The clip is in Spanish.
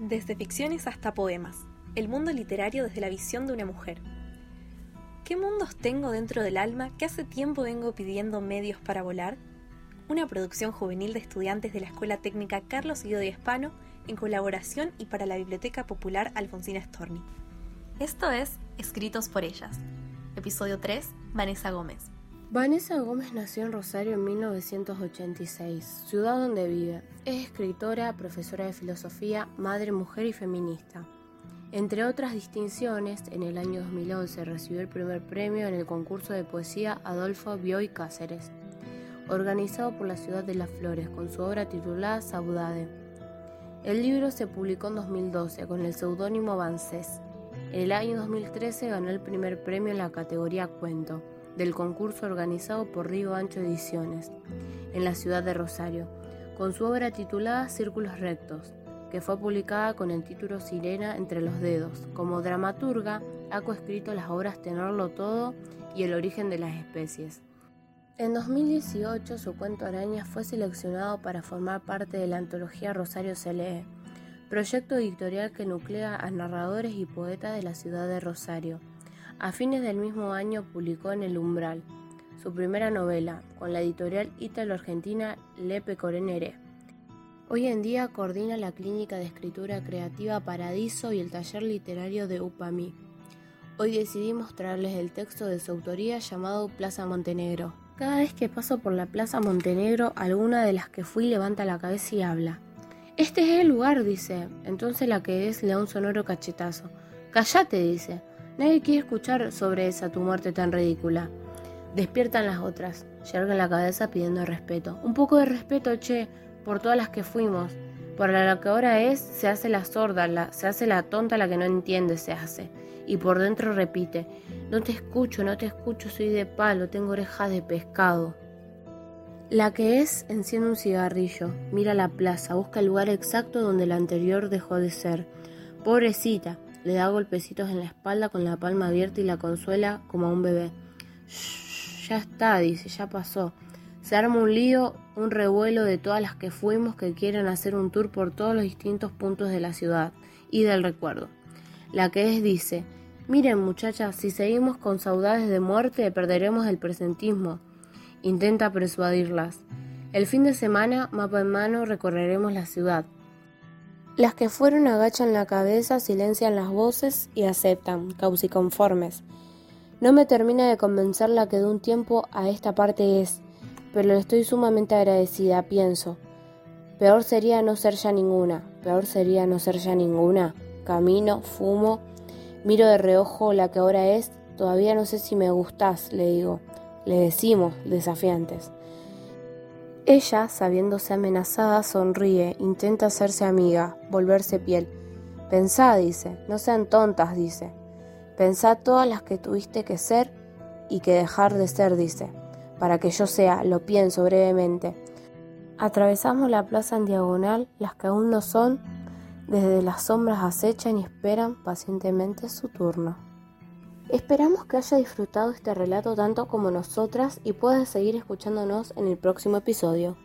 Desde ficciones hasta poemas, el mundo literario desde la visión de una mujer. ¿Qué mundos tengo dentro del alma que hace tiempo vengo pidiendo medios para volar? Una producción juvenil de estudiantes de la Escuela Técnica Carlos Guido de Hispano en colaboración y para la Biblioteca Popular Alfonsina Storni. Esto es Escritos por ellas. Episodio 3, Vanessa Gómez. Vanessa Gómez nació en Rosario en 1986, ciudad donde vive. Es escritora, profesora de filosofía, madre, mujer y feminista. Entre otras distinciones, en el año 2011 recibió el primer premio en el concurso de poesía Adolfo Bioy Cáceres, organizado por la ciudad de Las Flores con su obra titulada Saudade. El libro se publicó en 2012 con el seudónimo Vancés. En el año 2013 ganó el primer premio en la categoría Cuento del concurso organizado por Río Ancho Ediciones, en la ciudad de Rosario, con su obra titulada Círculos Rectos, que fue publicada con el título Sirena entre los dedos. Como dramaturga, ha coescrito las obras Tenerlo Todo y El origen de las especies. En 2018 su cuento Araña fue seleccionado para formar parte de la antología Rosario se lee, proyecto editorial que nuclea a narradores y poetas de la ciudad de Rosario a fines del mismo año publicó en El Umbral su primera novela con la editorial ítalo-argentina Lepe Corenere. Hoy en día coordina la clínica de escritura creativa Paradiso y el taller literario de UPAMI. Hoy decidimos traerles el texto de su autoría llamado Plaza Montenegro. Cada vez que paso por la Plaza Montenegro, alguna de las que fui levanta la cabeza y habla. Este es el lugar, dice. Entonces la que es le da un sonoro cachetazo. Cállate, dice. Nadie quiere escuchar sobre esa tu muerte tan ridícula. Despiertan las otras, yergan la cabeza pidiendo respeto. Un poco de respeto, che, por todas las que fuimos. Por la que ahora es, se hace la sorda, la, se hace la tonta, la que no entiende, se hace. Y por dentro repite, no te escucho, no te escucho, soy de palo, tengo orejas de pescado. La que es, enciende un cigarrillo, mira la plaza, busca el lugar exacto donde la anterior dejó de ser. Pobrecita, le da golpecitos en la espalda con la palma abierta y la consuela como a un bebé. Ya está, dice, ya pasó. Se arma un lío, un revuelo de todas las que fuimos que quieren hacer un tour por todos los distintos puntos de la ciudad y del recuerdo. La que es dice, miren muchachas, si seguimos con saudades de muerte perderemos el presentismo. Intenta persuadirlas. El fin de semana, mapa en mano, recorreremos la ciudad. Las que fueron agachan la cabeza, silencian las voces y aceptan, causiconformes. No me termina de convencer la que de un tiempo a esta parte es, pero le estoy sumamente agradecida, pienso. Peor sería no ser ya ninguna, peor sería no ser ya ninguna. Camino, fumo, miro de reojo la que ahora es, todavía no sé si me gustás, le digo. Le decimos, desafiantes. Ella, sabiéndose amenazada, sonríe, intenta hacerse amiga, volverse piel. Pensá, dice, no sean tontas, dice. Pensá todas las que tuviste que ser y que dejar de ser, dice, para que yo sea, lo pienso brevemente. Atravesamos la plaza en diagonal, las que aún no son, desde las sombras acechan y esperan pacientemente su turno. Esperamos que haya disfrutado este relato tanto como nosotras y puedas seguir escuchándonos en el próximo episodio.